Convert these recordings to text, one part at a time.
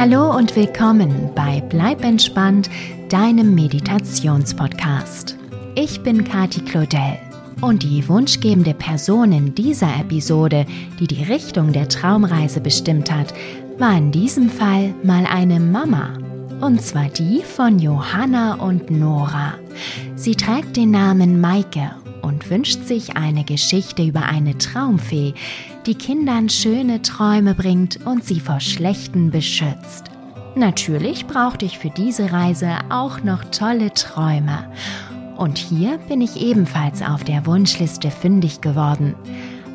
Hallo und willkommen bei Bleib entspannt, deinem Meditationspodcast. Ich bin Kati Claudel und die wunschgebende Person in dieser Episode, die die Richtung der Traumreise bestimmt hat, war in diesem Fall mal eine Mama. Und zwar die von Johanna und Nora. Sie trägt den Namen Maike und wünscht sich eine Geschichte über eine Traumfee, die Kindern schöne Träume bringt und sie vor Schlechten beschützt. Natürlich brauchte ich für diese Reise auch noch tolle Träume. Und hier bin ich ebenfalls auf der Wunschliste fündig geworden.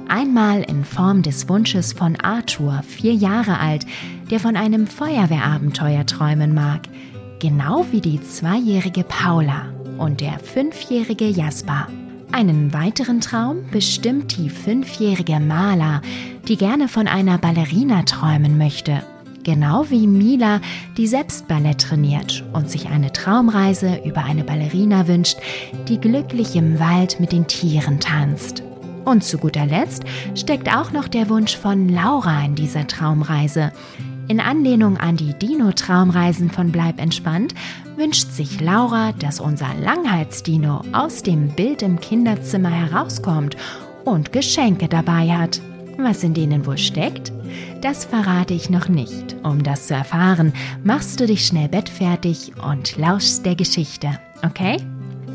Einmal in Form des Wunsches von Arthur, vier Jahre alt, der von einem Feuerwehrabenteuer träumen mag, genau wie die zweijährige Paula und der fünfjährige Jasper. Einen weiteren Traum bestimmt die fünfjährige Mala, die gerne von einer Ballerina träumen möchte. Genau wie Mila, die selbst Ballett trainiert und sich eine Traumreise über eine Ballerina wünscht, die glücklich im Wald mit den Tieren tanzt. Und zu guter Letzt steckt auch noch der Wunsch von Laura in dieser Traumreise. In Anlehnung an die Dino-Traumreisen von Bleib entspannt wünscht sich Laura, dass unser Langhalsdino aus dem Bild im Kinderzimmer herauskommt und Geschenke dabei hat. Was in denen wohl steckt? Das verrate ich noch nicht. Um das zu erfahren, machst du dich schnell bettfertig und lauschst der Geschichte, okay?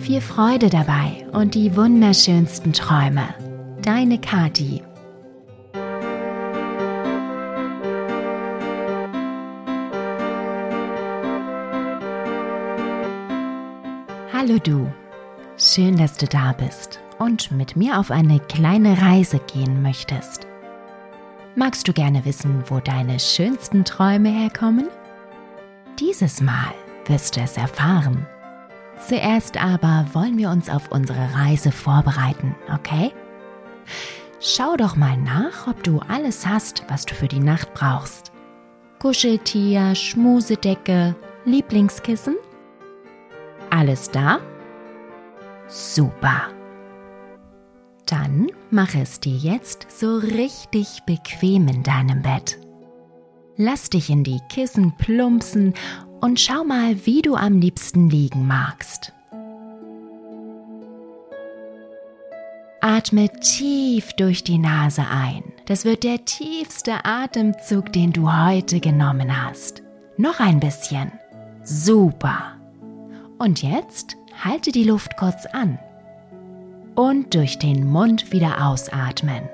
Viel Freude dabei und die wunderschönsten Träume. Deine Kati. Hallo du, schön, dass du da bist und mit mir auf eine kleine Reise gehen möchtest. Magst du gerne wissen, wo deine schönsten Träume herkommen? Dieses Mal wirst du es erfahren. Zuerst aber wollen wir uns auf unsere Reise vorbereiten, okay? Schau doch mal nach, ob du alles hast, was du für die Nacht brauchst. Kuscheltier, Schmusedecke, Lieblingskissen – alles da? Super. Dann mach es dir jetzt so richtig bequem in deinem Bett. Lass dich in die Kissen plumpsen und schau mal, wie du am liebsten liegen magst. Atme tief durch die Nase ein. Das wird der tiefste Atemzug, den du heute genommen hast. Noch ein bisschen. Super. Und jetzt halte die Luft kurz an und durch den Mund wieder ausatmen.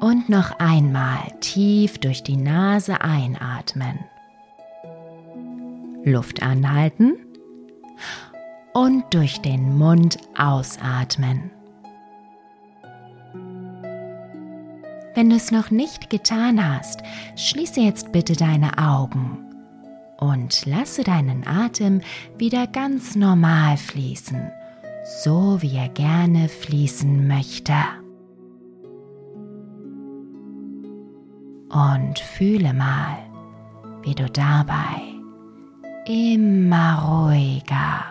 Und noch einmal tief durch die Nase einatmen. Luft anhalten und durch den Mund ausatmen. Wenn du es noch nicht getan hast, schließe jetzt bitte deine Augen und lasse deinen Atem wieder ganz normal fließen, so wie er gerne fließen möchte. Und fühle mal, wie du dabei immer ruhiger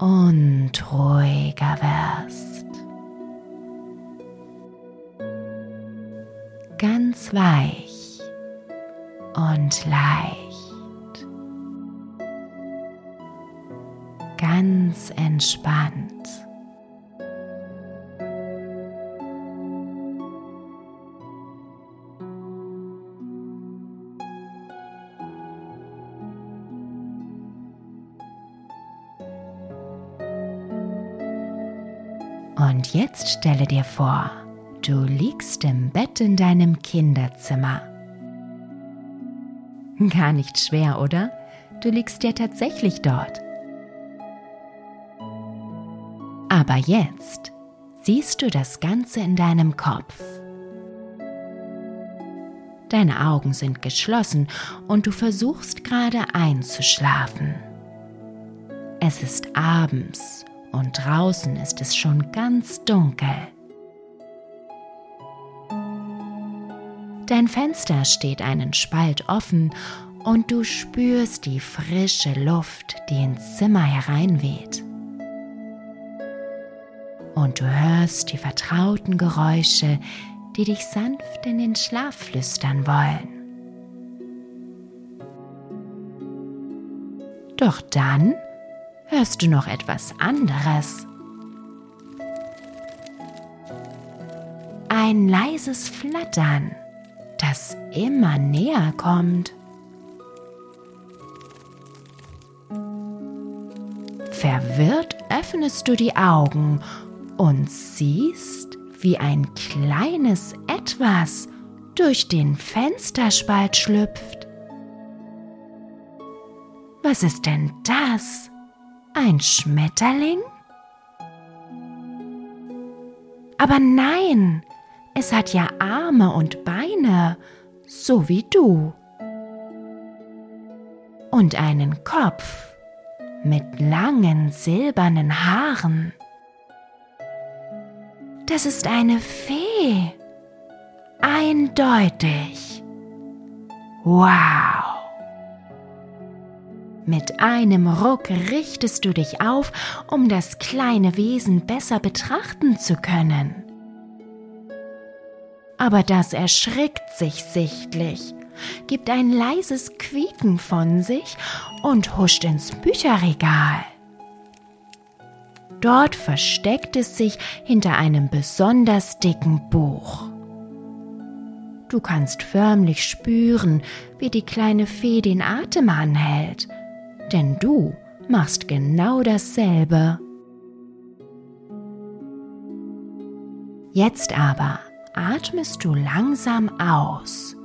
und ruhiger wirst. Ganz weich und leicht. ganz entspannt. Und jetzt stelle dir vor, du liegst im Bett in deinem Kinderzimmer. Gar nicht schwer, oder? Du liegst ja tatsächlich dort. Aber jetzt siehst du das Ganze in deinem Kopf. Deine Augen sind geschlossen und du versuchst gerade einzuschlafen. Es ist abends und draußen ist es schon ganz dunkel. Dein Fenster steht einen Spalt offen und du spürst die frische Luft, die ins Zimmer hereinweht und du hörst die vertrauten Geräusche, die dich sanft in den Schlaf flüstern wollen. Doch dann hörst du noch etwas anderes. Ein leises Flattern, das immer näher kommt. Verwirrt öffnest du die Augen und siehst, wie ein kleines Etwas durch den Fensterspalt schlüpft. Was ist denn das? Ein Schmetterling? Aber nein, es hat ja Arme und Beine, so wie du. Und einen Kopf mit langen silbernen Haaren. Das ist eine Fee. Eindeutig. Wow. Mit einem Ruck richtest du dich auf, um das kleine Wesen besser betrachten zu können. Aber das erschrickt sich sichtlich gibt ein leises Quieken von sich und huscht ins Bücherregal. Dort versteckt es sich hinter einem besonders dicken Buch. Du kannst förmlich spüren, wie die kleine Fee den Atem anhält, denn du machst genau dasselbe. Jetzt aber atmest du langsam aus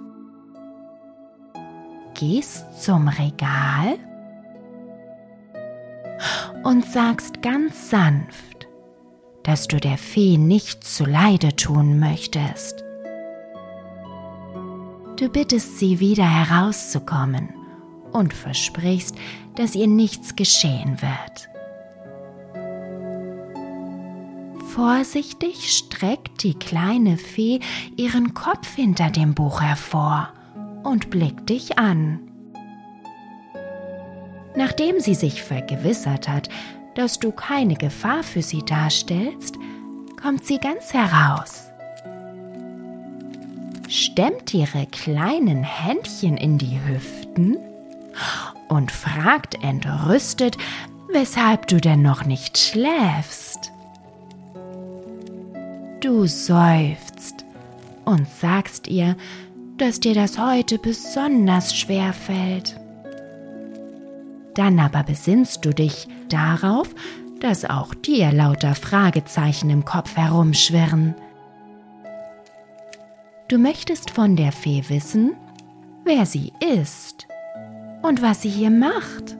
gehst zum Regal und sagst ganz sanft, dass du der Fee nichts zuleide tun möchtest. Du bittest sie wieder herauszukommen und versprichst, dass ihr nichts geschehen wird. Vorsichtig streckt die kleine Fee ihren Kopf hinter dem Buch hervor und blickt dich an. Nachdem sie sich vergewissert hat, dass du keine Gefahr für sie darstellst, kommt sie ganz heraus, stemmt ihre kleinen Händchen in die Hüften und fragt entrüstet, weshalb du denn noch nicht schläfst. Du seufzt und sagst ihr, dass dir das heute besonders schwer fällt. Dann aber besinnst du dich darauf, dass auch dir lauter Fragezeichen im Kopf herumschwirren. Du möchtest von der Fee wissen, wer sie ist und was sie hier macht.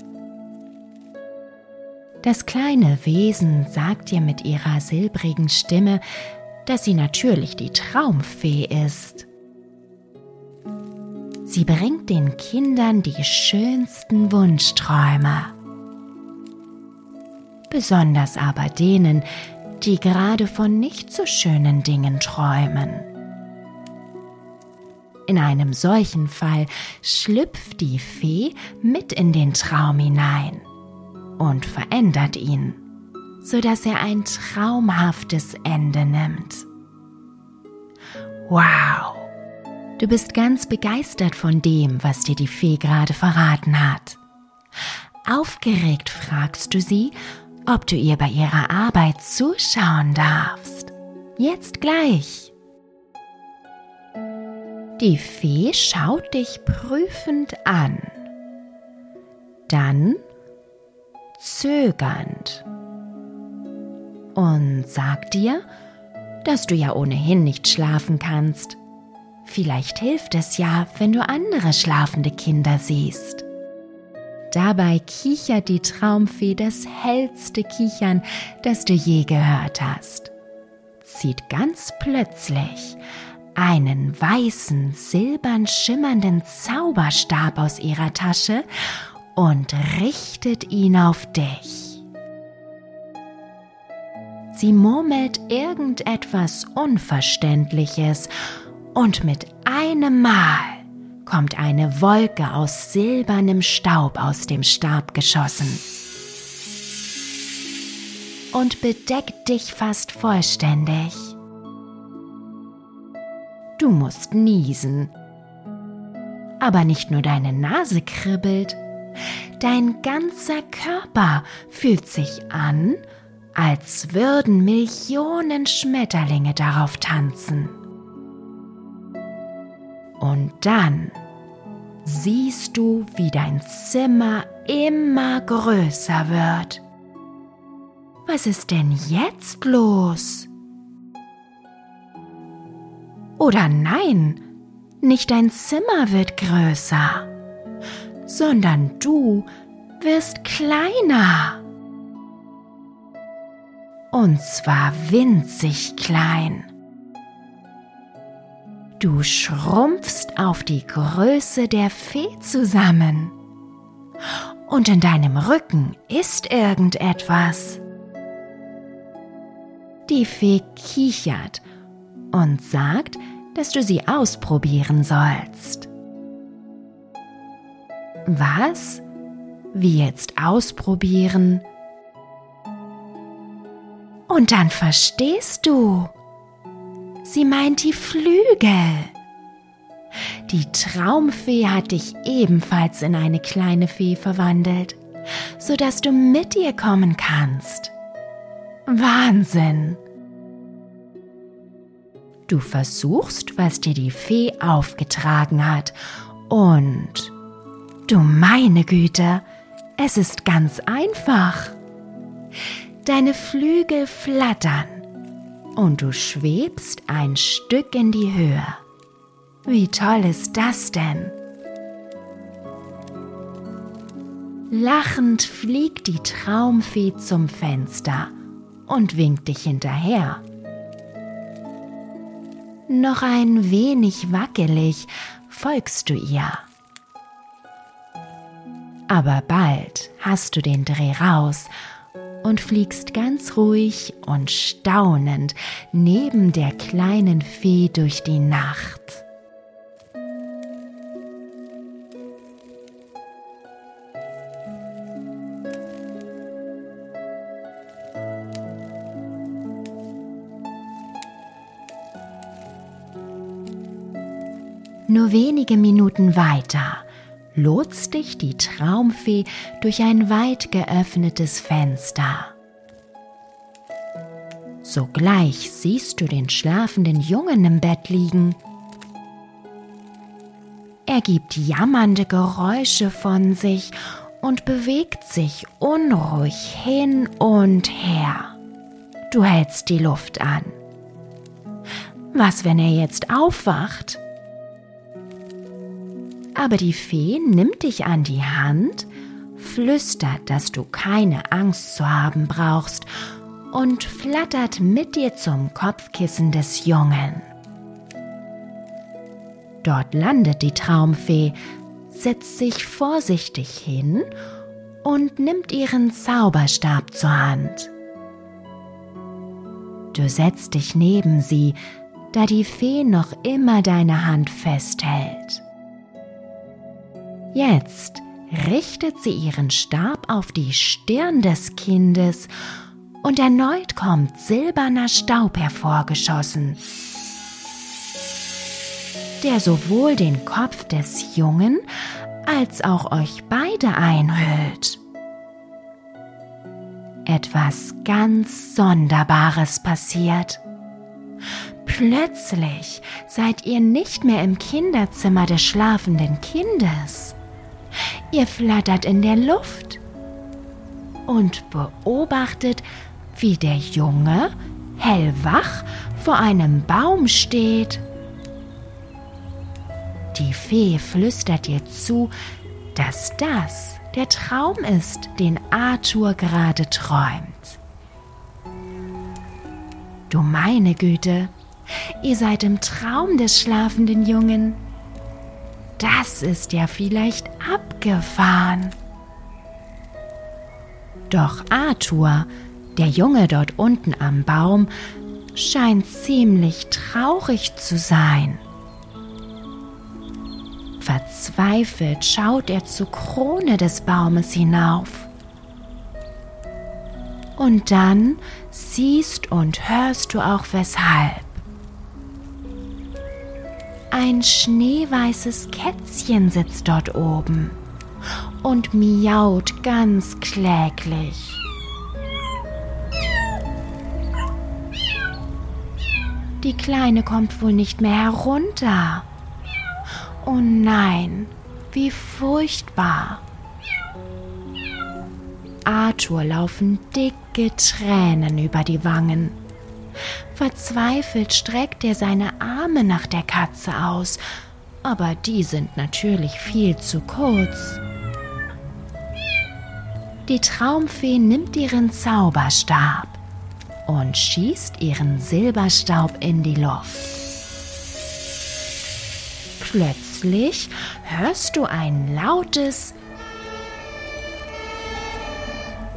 Das kleine Wesen sagt dir mit ihrer silbrigen Stimme, dass sie natürlich die Traumfee ist. Sie bringt den Kindern die schönsten Wunschträume. Besonders aber denen, die gerade von nicht so schönen Dingen träumen. In einem solchen Fall schlüpft die Fee mit in den Traum hinein und verändert ihn, sodass er ein traumhaftes Ende nimmt. Wow! Du bist ganz begeistert von dem, was dir die Fee gerade verraten hat. Aufgeregt fragst du sie, ob du ihr bei ihrer Arbeit zuschauen darfst. Jetzt gleich. Die Fee schaut dich prüfend an. Dann zögernd und sagt dir, dass du ja ohnehin nicht schlafen kannst Vielleicht hilft es ja, wenn du andere schlafende Kinder siehst. Dabei kichert die Traumfee das hellste Kichern, das du je gehört hast, zieht ganz plötzlich einen weißen, silbern schimmernden Zauberstab aus ihrer Tasche und richtet ihn auf dich. Sie murmelt irgendetwas Unverständliches und mit einem Mal kommt eine Wolke aus silbernem Staub aus dem Stab geschossen und bedeckt dich fast vollständig. Du musst niesen. Aber nicht nur deine Nase kribbelt, dein ganzer Körper fühlt sich an, als würden Millionen Schmetterlinge darauf tanzen. Und dann siehst du, wie dein Zimmer immer größer wird. Was ist denn jetzt los? Oder nein, nicht dein Zimmer wird größer, sondern du wirst kleiner. Und zwar winzig klein. Du schrumpfst auf die Größe der Fee zusammen. Und in deinem Rücken ist irgendetwas. Die Fee kichert und sagt, dass du sie ausprobieren sollst. Was? Wie jetzt ausprobieren? Und dann verstehst du. Sie meint die Flügel. Die Traumfee hat dich ebenfalls in eine kleine Fee verwandelt, sodass du mit ihr kommen kannst. Wahnsinn! Du versuchst, was dir die Fee aufgetragen hat, und du meine Güte, es ist ganz einfach. Deine Flügel flattern und du schwebst ein Stück in die Höhe. Wie toll ist das denn? Lachend fliegt die Traumfee zum Fenster und winkt dich hinterher. Noch ein wenig wackelig folgst du ihr. Aber bald hast du den Dreh raus und fliegst ganz ruhig und staunend neben der kleinen Fee durch die Nacht. Nur wenige Minuten weiter lotst dich die Traumfee durch ein weit geöffnetes Fenster. Sogleich siehst du den schlafenden Jungen im Bett liegen. Er gibt jammernde Geräusche von sich und bewegt sich unruhig hin und her. Du hältst die Luft an. Was, wenn er jetzt aufwacht? Aber die Fee nimmt dich an die Hand, flüstert, dass du keine Angst zu haben brauchst und flattert mit dir zum Kopfkissen des Jungen. Dort landet die Traumfee, setzt sich vorsichtig hin und nimmt ihren Zauberstab zur Hand. Du setzt dich neben sie, da die Fee noch immer deine Hand festhält. Jetzt richtet sie ihren Stab auf die Stirn des Kindes und erneut kommt silberner Staub hervorgeschossen, der sowohl den Kopf des Jungen als auch euch beide einhüllt. Etwas ganz Sonderbares passiert. Plötzlich seid ihr nicht mehr im Kinderzimmer des schlafenden Kindes. Ihr flattert in der Luft und beobachtet, wie der Junge hellwach vor einem Baum steht. Die Fee flüstert ihr zu, dass das der Traum ist, den Arthur gerade träumt. Du meine Güte, ihr seid im Traum des schlafenden Jungen. Das ist ja vielleicht abgefahren. Doch Arthur, der Junge dort unten am Baum, scheint ziemlich traurig zu sein. Verzweifelt schaut er zur Krone des Baumes hinauf. Und dann siehst und hörst du auch weshalb. Ein schneeweißes Kätzchen sitzt dort oben und miaut ganz kläglich. Die Kleine kommt wohl nicht mehr herunter. Oh nein, wie furchtbar. Arthur laufen dicke Tränen über die Wangen. Verzweifelt streckt er seine Arme nach der Katze aus, aber die sind natürlich viel zu kurz. Die Traumfee nimmt ihren Zauberstab und schießt ihren Silberstaub in die Luft. Plötzlich hörst du ein lautes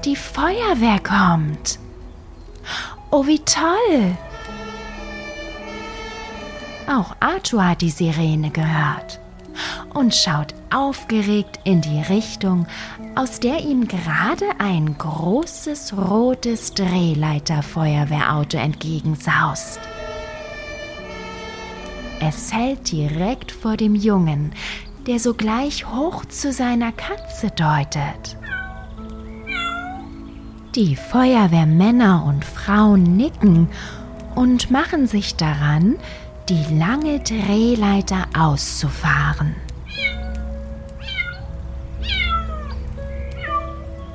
Die Feuerwehr kommt. Oh, wie toll! Auch Arthur hat die Sirene gehört und schaut aufgeregt in die Richtung, aus der ihm gerade ein großes rotes Drehleiterfeuerwehrauto entgegensaust. Es hält direkt vor dem Jungen, der sogleich hoch zu seiner Katze deutet. Die Feuerwehrmänner und Frauen nicken und machen sich daran, die lange Drehleiter auszufahren.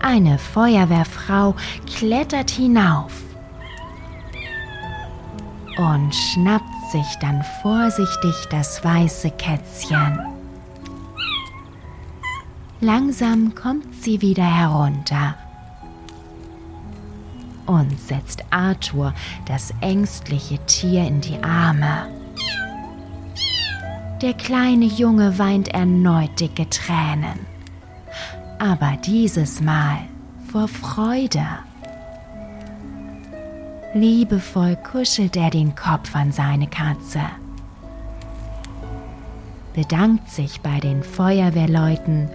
Eine Feuerwehrfrau klettert hinauf und schnappt sich dann vorsichtig das weiße Kätzchen. Langsam kommt sie wieder herunter und setzt Arthur das ängstliche Tier in die Arme. Der kleine Junge weint erneut dicke Tränen aber dieses Mal vor Freude. Liebevoll kuschelt er den Kopf an seine Katze, bedankt sich bei den Feuerwehrleuten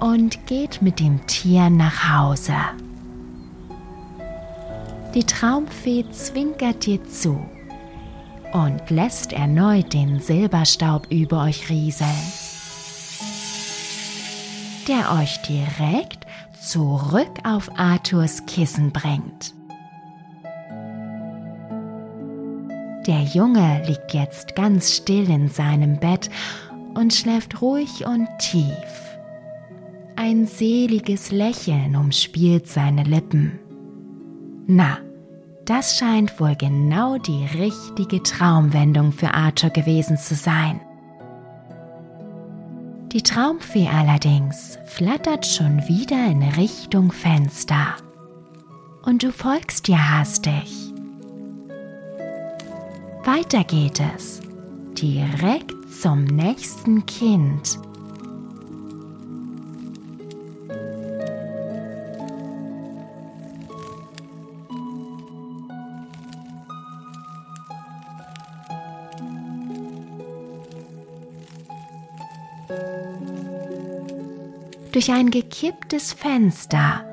und geht mit dem Tier nach Hause. Die Traumfee zwinkert dir zu und lässt erneut den Silberstaub über euch rieseln der euch direkt zurück auf Arthurs Kissen bringt. Der Junge liegt jetzt ganz still in seinem Bett und schläft ruhig und tief. Ein seliges Lächeln umspielt seine Lippen. Na, das scheint wohl genau die richtige Traumwendung für Arthur gewesen zu sein. Die Traumfee allerdings flattert schon wieder in Richtung Fenster. Und du folgst ihr hastig. Weiter geht es, direkt zum nächsten Kind. Durch ein gekipptes Fenster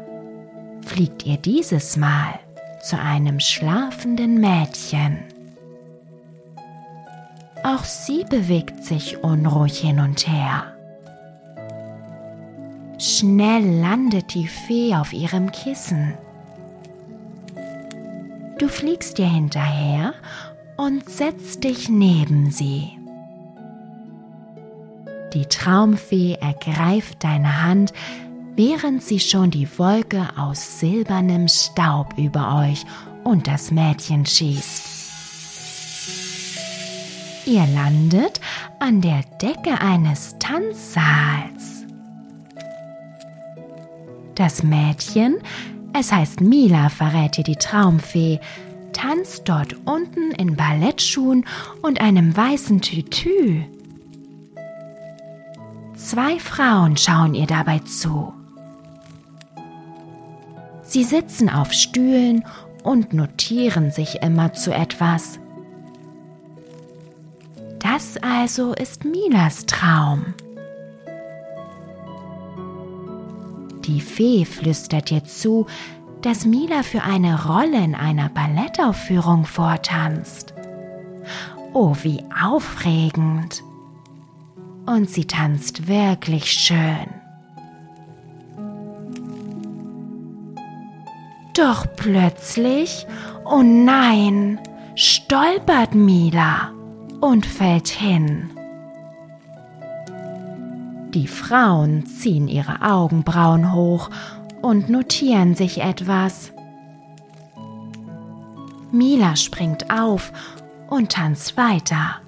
fliegt ihr dieses Mal zu einem schlafenden Mädchen. Auch sie bewegt sich unruhig hin und her. Schnell landet die Fee auf ihrem Kissen. Du fliegst ihr hinterher und setzt dich neben sie. Die Traumfee ergreift deine Hand, während sie schon die Wolke aus silbernem Staub über euch und das Mädchen schießt. Ihr landet an der Decke eines Tanzsaals. Das Mädchen, es heißt Mila, verrät dir die Traumfee, tanzt dort unten in Ballettschuhen und einem weißen Tütü. Zwei Frauen schauen ihr dabei zu. Sie sitzen auf Stühlen und notieren sich immer zu etwas. Das also ist Milas Traum. Die Fee flüstert ihr zu, dass Mila für eine Rolle in einer Ballettaufführung vortanzt Oh, wie aufregend. Und sie tanzt wirklich schön. Doch plötzlich, oh nein, stolpert Mila und fällt hin. Die Frauen ziehen ihre Augenbrauen hoch und notieren sich etwas. Mila springt auf und tanzt weiter.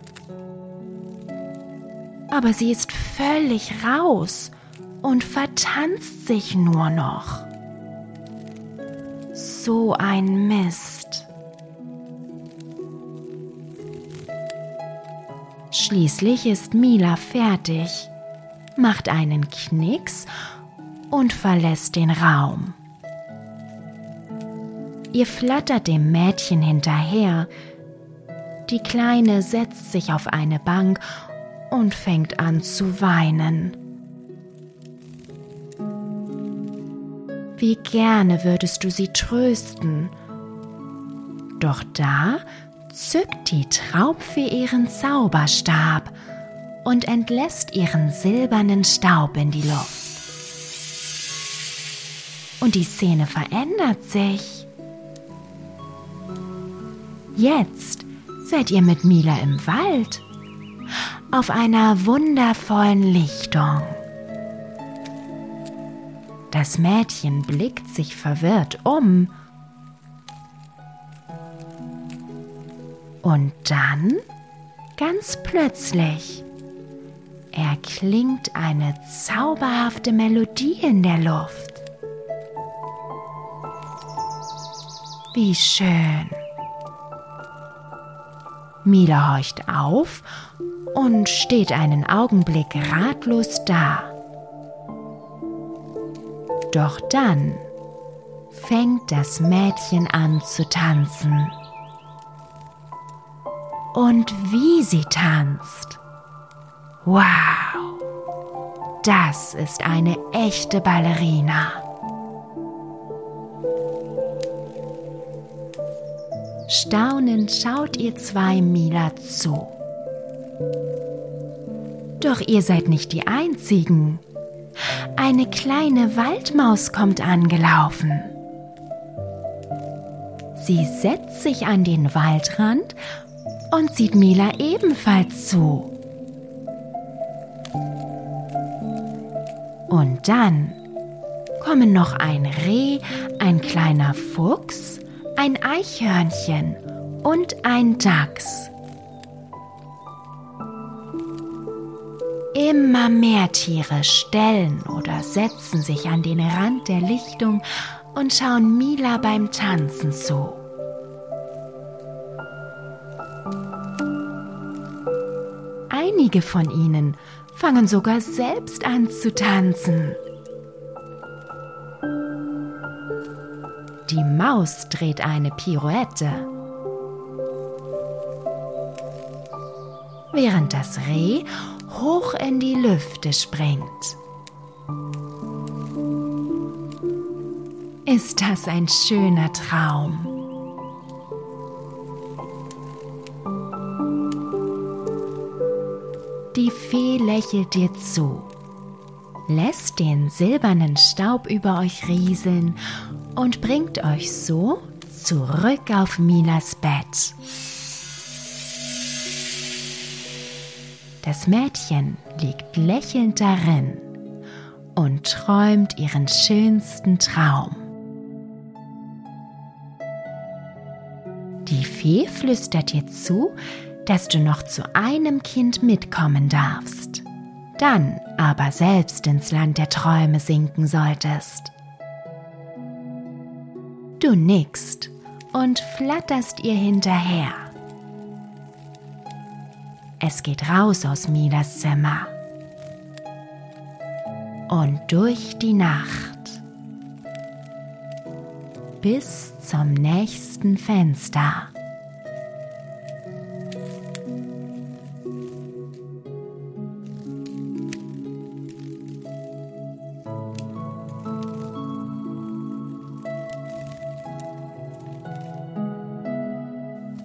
Aber sie ist völlig raus und vertanzt sich nur noch. So ein Mist. Schließlich ist Mila fertig macht einen Knicks und verlässt den Raum. Ihr flattert dem Mädchen hinterher. Die Kleine setzt sich auf eine Bank und fängt an zu weinen. Wie gerne würdest du sie trösten. Doch da zückt die Traubfee ihren Zauberstab und entlässt ihren silbernen Staub in die Luft. Und die Szene verändert sich. Jetzt seid ihr mit Mila im Wald auf einer wundervollen Lichtung. Das Mädchen blickt sich verwirrt um. Und dann, ganz plötzlich, erklingt eine zauberhafte Melodie in der Luft. Wie schön. Mila horcht auf und steht einen Augenblick ratlos da. Doch dann fängt das Mädchen an zu tanzen. Und wie sie tanzt. Wow, das ist eine echte Ballerina. Staunend schaut ihr zwei Mila zu. Doch ihr seid nicht die Einzigen. Eine kleine Waldmaus kommt angelaufen. Sie setzt sich an den Waldrand und sieht Mila ebenfalls zu. Und dann kommen noch ein Reh, ein kleiner Fuchs, ein Eichhörnchen und ein Dachs. Immer mehr Tiere stellen oder setzen sich an den Rand der Lichtung und schauen Mila beim Tanzen zu. Einige von ihnen fangen sogar selbst an zu tanzen. Die Maus dreht eine Pirouette, während das Reh hoch in die Lüfte springt. Ist das ein schöner Traum? Die Fee lächelt dir zu, lässt den silbernen Staub über euch rieseln und bringt euch so zurück auf Milas Bett. Das Mädchen liegt lächelnd darin und träumt ihren schönsten Traum. Die Fee flüstert dir zu, dass du noch zu einem Kind mitkommen darfst, dann aber selbst ins Land der Träume sinken solltest. Du nickst und flatterst ihr hinterher. Es geht raus aus Milas Zimmer. Und durch die Nacht. Bis zum nächsten Fenster.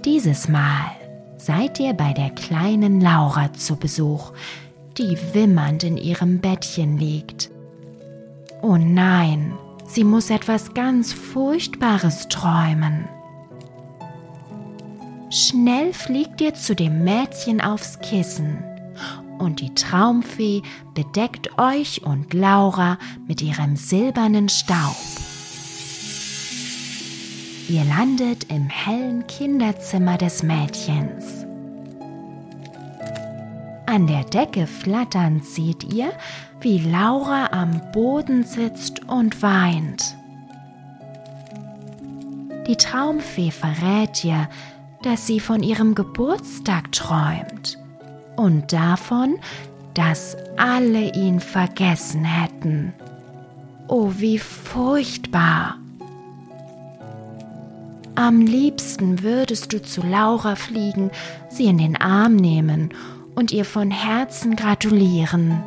Dieses Mal seid ihr bei der kleinen Laura zu Besuch, die wimmernd in ihrem Bettchen liegt. Oh nein, sie muss etwas ganz Furchtbares träumen. Schnell fliegt ihr zu dem Mädchen aufs Kissen und die Traumfee bedeckt euch und Laura mit ihrem silbernen Staub. Ihr landet im hellen Kinderzimmer des Mädchens. An der Decke flatternd seht ihr, wie Laura am Boden sitzt und weint. Die Traumfee verrät ihr, dass sie von ihrem Geburtstag träumt und davon, dass alle ihn vergessen hätten. Oh, wie furchtbar! Am liebsten würdest du zu Laura fliegen, sie in den Arm nehmen und ihr von Herzen gratulieren.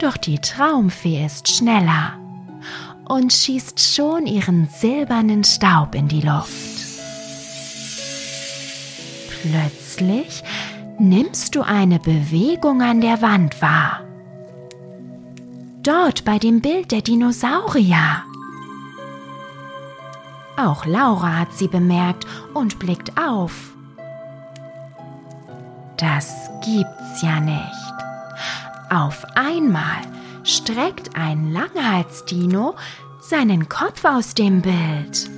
Doch die Traumfee ist schneller und schießt schon ihren silbernen Staub in die Luft. Plötzlich nimmst du eine Bewegung an der Wand wahr. Dort bei dem Bild der Dinosaurier. Auch Laura hat sie bemerkt und blickt auf. Das gibt's ja nicht. Auf einmal streckt ein Langhalsdino seinen Kopf aus dem Bild.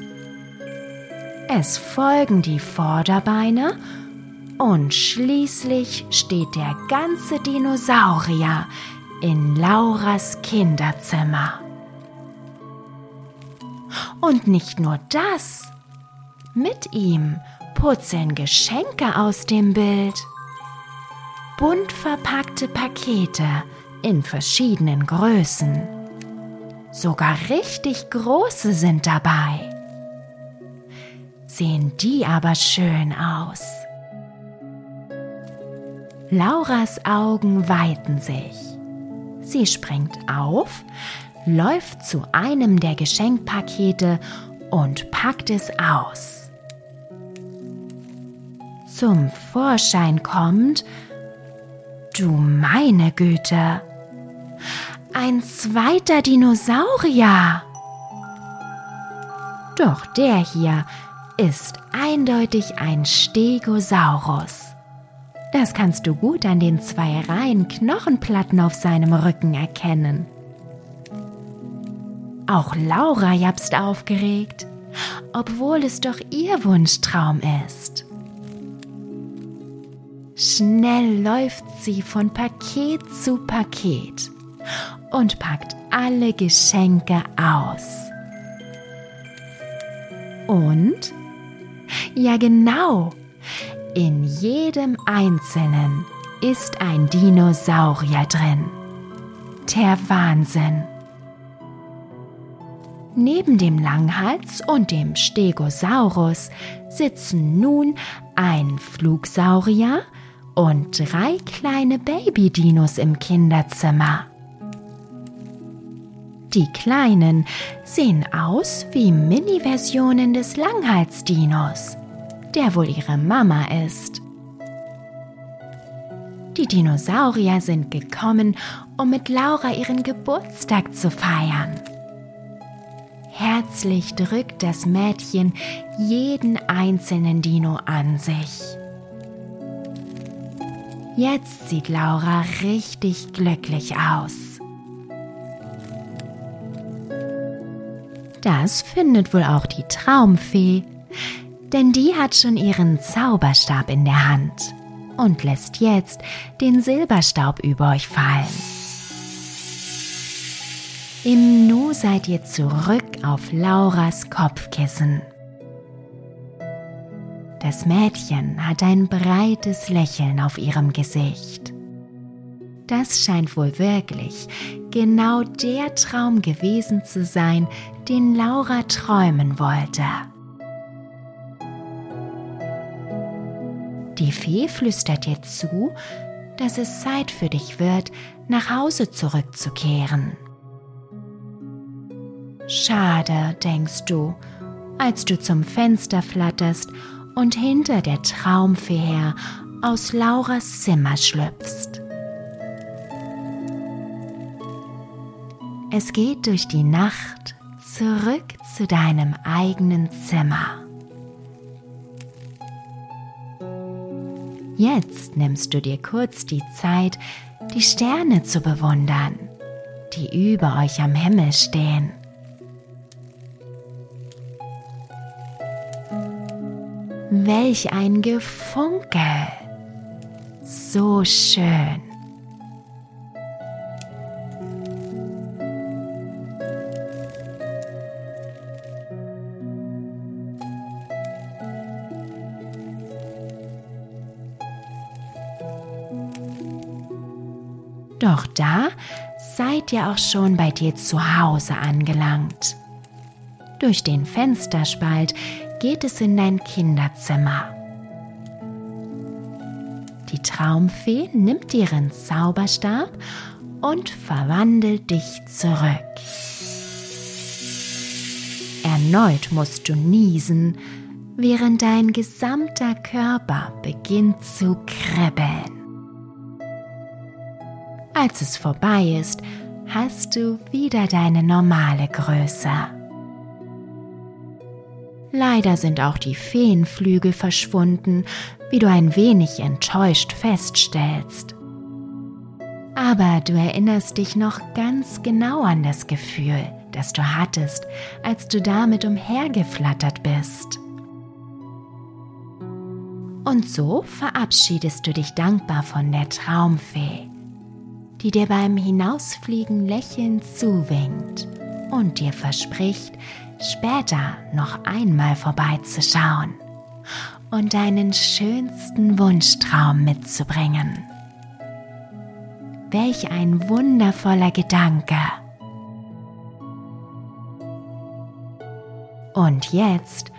Es folgen die Vorderbeine und schließlich steht der ganze Dinosaurier in Lauras Kinderzimmer. Und nicht nur das, mit ihm purzeln Geschenke aus dem Bild. Bunt verpackte Pakete in verschiedenen Größen. Sogar richtig große sind dabei sehen die aber schön aus. Lauras Augen weiten sich. Sie springt auf, läuft zu einem der Geschenkpakete und packt es aus. Zum Vorschein kommt, du meine Güte, ein zweiter Dinosaurier. Doch der hier ist eindeutig ein Stegosaurus. Das kannst du gut an den zwei Reihen Knochenplatten auf seinem Rücken erkennen. Auch Laura japst aufgeregt, obwohl es doch ihr Wunschtraum ist. Schnell läuft sie von Paket zu Paket und packt alle Geschenke aus. Und ja genau, in jedem einzelnen ist ein Dinosaurier drin. Der Wahnsinn. Neben dem Langhals und dem Stegosaurus sitzen nun ein Flugsaurier und drei kleine Babydinos im Kinderzimmer. Die kleinen sehen aus wie Mini-Versionen des Langhalsdinos, der wohl ihre Mama ist. Die Dinosaurier sind gekommen, um mit Laura ihren Geburtstag zu feiern. Herzlich drückt das Mädchen jeden einzelnen Dino an sich. Jetzt sieht Laura richtig glücklich aus. Das findet wohl auch die Traumfee, denn die hat schon ihren Zauberstab in der Hand und lässt jetzt den Silberstaub über euch fallen. Im Nu seid ihr zurück auf Lauras Kopfkissen. Das Mädchen hat ein breites Lächeln auf ihrem Gesicht. Das scheint wohl wirklich genau der Traum gewesen zu sein, den Laura träumen wollte. Die Fee flüstert dir zu, dass es Zeit für dich wird, nach Hause zurückzukehren. Schade, denkst du, als du zum Fenster flatterst und hinter der Traumfee her aus Lauras Zimmer schlüpfst. Es geht durch die Nacht zurück zu deinem eigenen Zimmer. Jetzt nimmst du dir kurz die Zeit, die Sterne zu bewundern, die über euch am Himmel stehen. Welch ein Gefunkel! So schön! Doch da seid ihr auch schon bei dir zu Hause angelangt. Durch den Fensterspalt geht es in dein Kinderzimmer. Die Traumfee nimmt ihren Zauberstab und verwandelt dich zurück. Erneut musst du niesen, während dein gesamter Körper beginnt zu kribbeln. Als es vorbei ist, hast du wieder deine normale Größe. Leider sind auch die Feenflügel verschwunden, wie du ein wenig enttäuscht feststellst. Aber du erinnerst dich noch ganz genau an das Gefühl, das du hattest, als du damit umhergeflattert bist. Und so verabschiedest du dich dankbar von der Traumfee die dir beim Hinausfliegen lächelnd zuwinkt und dir verspricht, später noch einmal vorbeizuschauen und deinen schönsten Wunschtraum mitzubringen. Welch ein wundervoller Gedanke. Und jetzt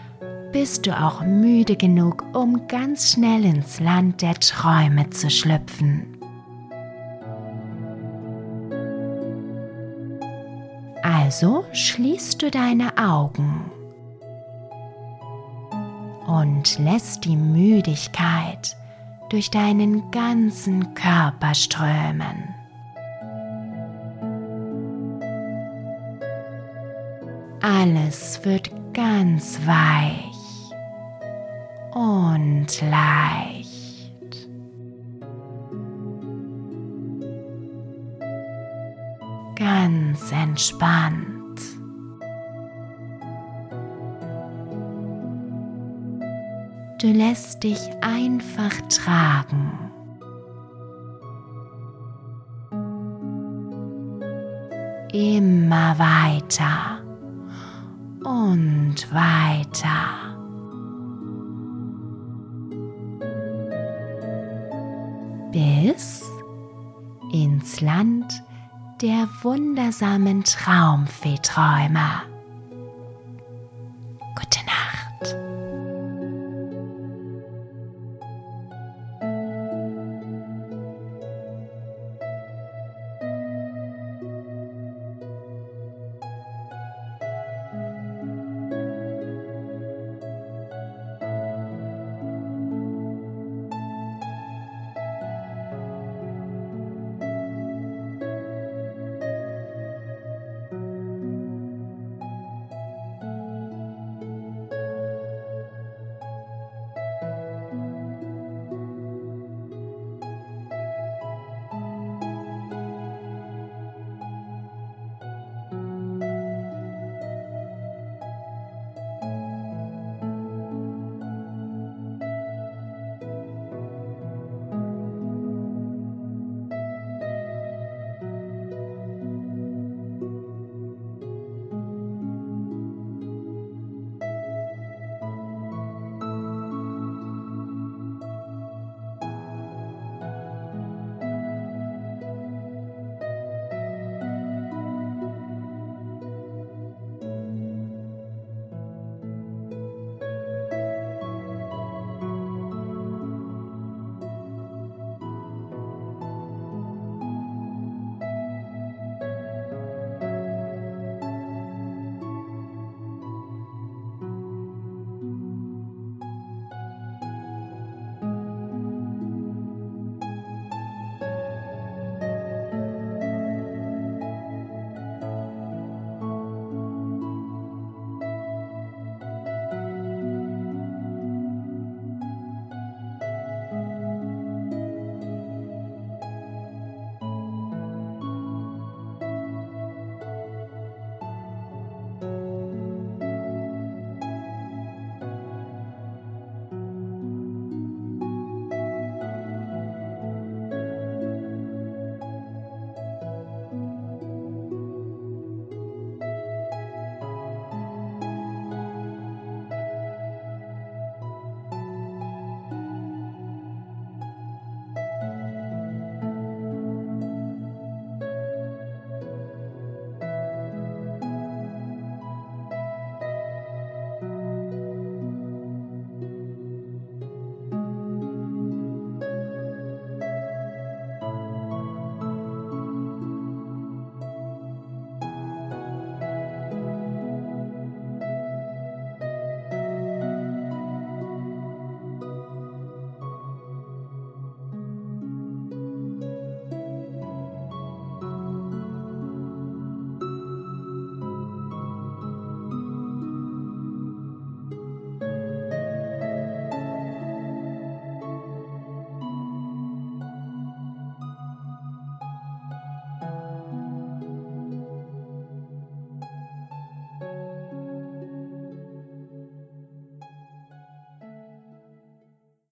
bist du auch müde genug, um ganz schnell ins Land der Träume zu schlüpfen. Also schließt du deine Augen und lässt die Müdigkeit durch deinen ganzen Körper strömen. Alles wird ganz weich und leicht. Entspannt. Du lässt dich einfach tragen. Immer weiter und weiter. Bis ins Land der wundersamen Traumfeeträume.